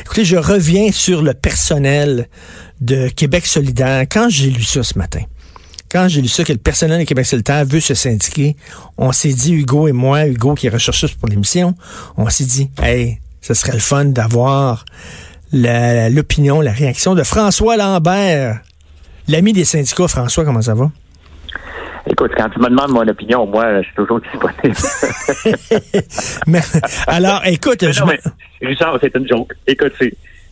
Écoutez, je reviens sur le personnel de Québec solidaire. Quand j'ai lu ça ce matin, quand j'ai lu ça, que le personnel de Québec solidaire veut se syndiquer, on s'est dit, Hugo et moi, Hugo qui est recherchiste pour l'émission, on s'est dit, hey, ce serait le fun d'avoir l'opinion, la, réaction de François Lambert, l'ami des syndicats. François, comment ça va? Écoute, quand tu me demandes mon opinion, moi, je suis toujours disponible. mais, alors, écoute, je Richard, c'est une joke. Écoute,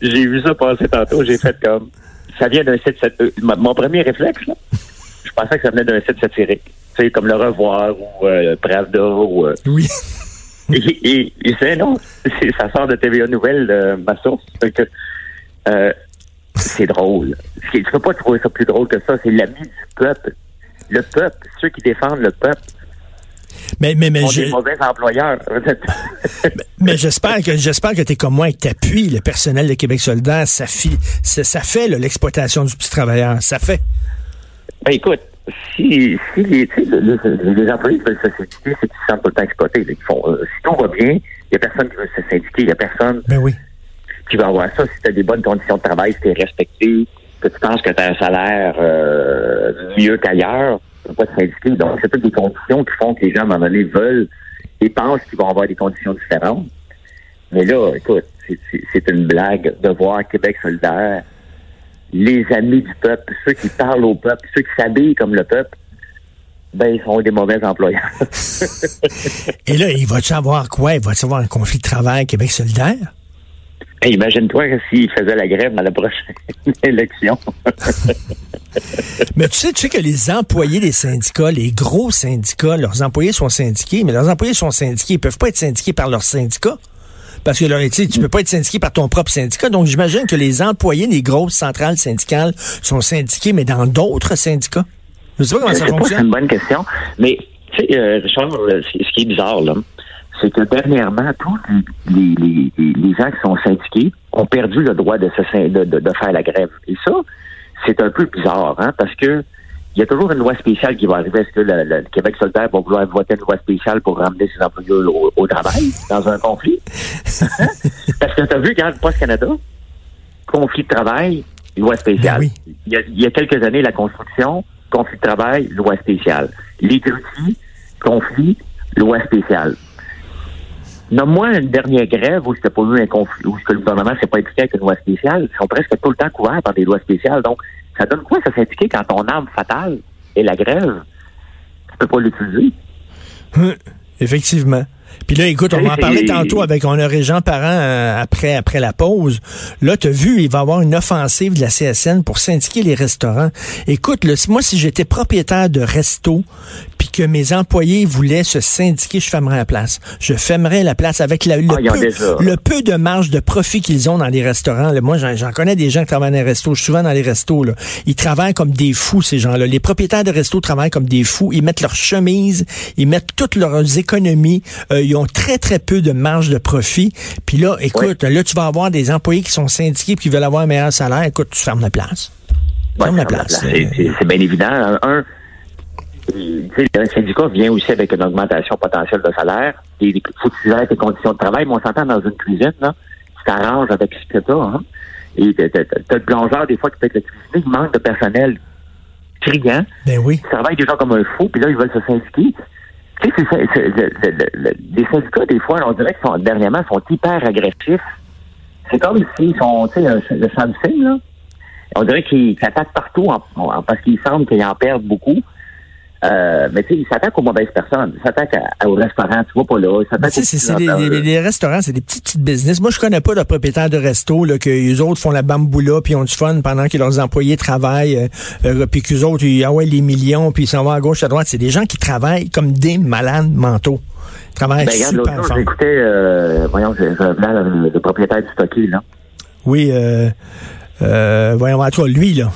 j'ai vu ça passer tantôt, j'ai fait comme, ça vient d'un site, euh, mon premier réflexe, là, je pensais que ça venait d'un site satirique, tu sais, comme Le Revoir ou euh, Pravda ou... Euh, oui. et, et, c'est non, ça sort de TVA Nouvelle, euh, ma source, que euh, c'est drôle. Tu peux pas trouver ça plus drôle que ça, c'est l'ami du peuple. Le peuple, ceux qui défendent le peuple. Mais, mais, mais, je... mauvais employeurs. mais, j'espère que j'espère que tu es comme moi et que tu appuies le personnel de Québec solidaire. Ça, ça, ça fait l'exploitation du petit travailleur. Ça fait. Ben, écoute, si, si les, les, employés veulent se syndiquer, c'est qu'ils se sentent tout le temps exploités. Ils font, euh, si tout va bien, il n'y a personne qui veut se syndiquer, il n'y a personne ben oui. qui va avoir ça. Si tu as des bonnes conditions de travail, si tu es respecté, que tu penses que tu as un salaire euh, mieux qu'ailleurs, tu peux pas te syndiquer. Donc, c'est toutes des conditions qui font que les gens, à un moment donné, veulent et pensent qu'ils vont avoir des conditions différentes. Mais là, écoute, c'est une blague de voir Québec solidaire les amis du peuple, ceux qui parlent au peuple, ceux qui s'habillent comme le peuple, ben, ils sont des mauvais employeurs. Et là, il va-tu avoir quoi? Il va-tu avoir un conflit de travail Québec solidaire? Imagine-toi s'il faisait la grève dans la prochaine élection. mais tu sais, tu sais que les employés des syndicats, les gros syndicats, leurs employés sont syndiqués, mais leurs employés sont syndiqués. Ils peuvent pas être syndiqués par leurs syndicats. Parce que là, tu peux pas être syndiqué par ton propre syndicat. Donc, j'imagine que les employés des grosses centrales syndicales sont syndiqués, mais dans d'autres syndicats. Je sais pas comment ça fonctionne. C'est une bonne question. Mais, tu sais, euh, Richard, euh, ce qui est bizarre, là, c'est que dernièrement, tous les, les, gens qui sont syndiqués ont perdu le droit de, se, de, de, faire la grève. Et ça, c'est un peu bizarre, hein, parce que il y a toujours une loi spéciale qui va arriver. Est-ce que le, Québec solidaire va vouloir voter une loi spéciale pour ramener ses employés au, travail dans un conflit? Parce que tu as vu, regarde, Post Canada, conflit de travail, loi spéciale. Ben il, y a, quelques années, la construction, conflit de travail, loi spéciale. Les conflit, loi spéciale. Nomme-moi une dernière grève où c'était pas eu un conflit, où le gouvernement s'est pas impliqué avec une loi spéciale. Ils sont presque tout le temps couverts par des lois spéciales. Donc, ça donne quoi, ça s'indiquer quand ton arme fatale est la grève? Tu peux pas l'utiliser. Hum, effectivement. Puis là, écoute, on va en parler tantôt avec on a Régent Parent euh, après, après la pause. Là, tu as vu, il va y avoir une offensive de la CSN pour syndiquer les restaurants. Écoute, moi, si j'étais propriétaire de resto, que mes employés voulaient se syndiquer, je fermerais la place. Je fermerais la place avec la, le, ah, peu, le, peu, de marge de profit qu'ils ont dans les restaurants. Moi, j'en connais des gens qui travaillent dans les restos. Je suis souvent dans les restos. Là. Ils travaillent comme des fous, ces gens-là. Les propriétaires de restos travaillent comme des fous. Ils mettent leurs chemises, ils mettent toutes leurs économies. Euh, ils ont très, très peu de marge de profit. Puis là, écoute, là, tu vas avoir des employés qui sont syndiqués et qui veulent avoir un meilleur salaire. Écoute, tu fermes la place. ferme la place. C'est bien évident. Un, le syndicat vient aussi avec une augmentation potentielle de salaire. Il faut que tu tes conditions de travail, mais on s'entend dans une cuisine, là, tu t'arranges avec ce que tu as. Hein? Et t'as le plongeur, des fois, qui peut être le cuisinier, il manque de personnel criant. Ben oui. Ils travaillent des gens comme un fou, puis là, ils veulent se syndiquer. Tu sais, les syndicats, des fois, on dirait qu'ils sont, dernièrement, sont hyper agressifs. C'est comme s'ils sont, tu sais, le Samsung, là. On dirait qu'ils s'attaquent partout parce qu'ils semblent qu'ils en perdent beaucoup. Euh, mais tu sais, ils s'attaquent aux mauvaises personnes. Ils s'attaquent au restaurant, tu vois pas là. c'est les, restaurants, c'est des petits, petits business. Moi, je connais pas de propriétaires de resto, là, que les autres font la bamboula puis ont du fun pendant que leurs employés travaillent, euh, euh puis qu'eux autres, ils, ah ouais, les millions, puis ils s'en vont à gauche, à droite. C'est des gens qui travaillent comme des malades mentaux. Ils travaillent ben, super fort. J'écoutais, euh, voyons, je, le, le, propriétaire du Stocky, là. Oui, euh, euh, voyons, à toi, lui, là.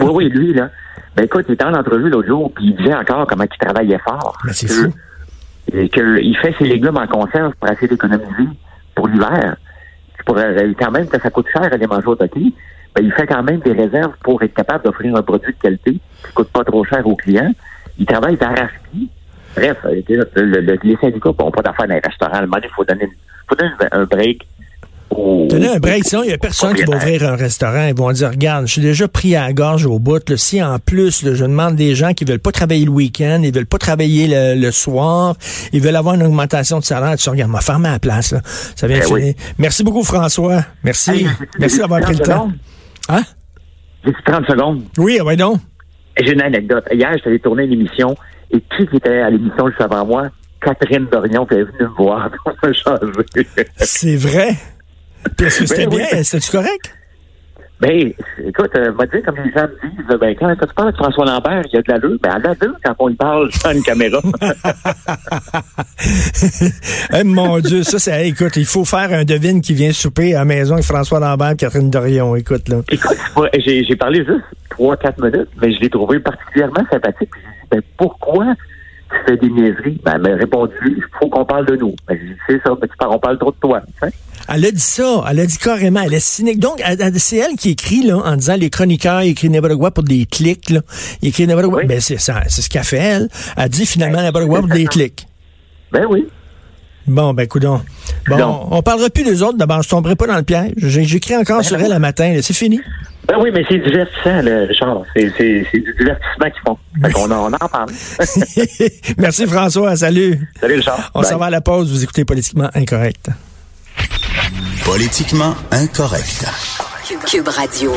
oui, oui, lui, là. Ben écoute, il était en entrevue l'autre jour, puis il disait encore comment il travaillait fort. Mais c'est fou. Et qu'il fait ses légumes en conserve pour essayer d'économiser pour l'hiver. Pour, quand même, que ça coûte cher à les manger au toquet, ben, il fait quand même des réserves pour être capable d'offrir un produit de qualité qui coûte pas trop cher aux clients. Il travaille d'arrache-pied. Bref, euh, le, le, les syndicats n'ont pas d'affaires dans les restaurants. il faut donner, faut donner un break Tenez un break, sinon il n'y a personne qui va ouvrir un restaurant. Ils vont dire, regarde, je suis déjà pris à la gorge au bout. Là, si en plus, je demande des gens qui veulent pas travailler le week-end, ils veulent pas travailler le, soir, ils veulent avoir une augmentation de salaire, tu regardes, m'a fermé à la place. Là. Ça vient ben Merci beaucoup, François. Merci. Merci d'avoir pris le temps. Hein? J'ai 30 secondes. Oui, oui, donc. J'ai une anecdote. Hier, j'allais tourner une émission et qui était à l'émission juste avant moi? Catherine Dorion qui est venue me voir. C'est vrai? Est-ce que c'était ben bien? C'était-tu correct? Ben, écoute, euh, m'a dit, comme les gens me disent, ben, quand, tu parles de François Lambert, il y a de la l'allure. Ben, à l'allure, quand on y parle sans une caméra. Eh, mon Dieu, ça, c'est, écoute, il faut faire un devine qui vient souper à la maison avec François Lambert et Catherine Dorion. Écoute, là. Écoute, j'ai parlé juste 3-4 minutes, mais je l'ai trouvé particulièrement sympathique. Ben, pourquoi tu fais des niaiseries? Ben, elle m'a répondu, il faut qu'on parle de nous. Ben, c'est ça, ben, tu parles, on parle trop de toi. Elle a dit ça, elle a dit carrément, elle est cynique. Donc, c'est elle qui écrit, là, en disant les chroniqueurs, écrivent n'importe quoi pour des clics, là. Ils écrivent n'importe quoi. Ben, c'est ça, c'est ce qu'elle fait, elle. Elle dit finalement ben, n'importe quoi pour des clics. Ben oui. Bon, ben, coudons. Bon, on parlera plus des autres. D'abord, je tomberai pas dans le piège. J'écris encore ben sur elle le matin. C'est fini. Ben oui, mais c'est divertissant, Richard. C'est du divertissement qu'ils font. Fait on, en, on en parle. Merci, François. Salut. Salut, Richard. On s'en va à la pause. Vous écoutez Politiquement Incorrect. Politiquement Incorrect. Cube Radio.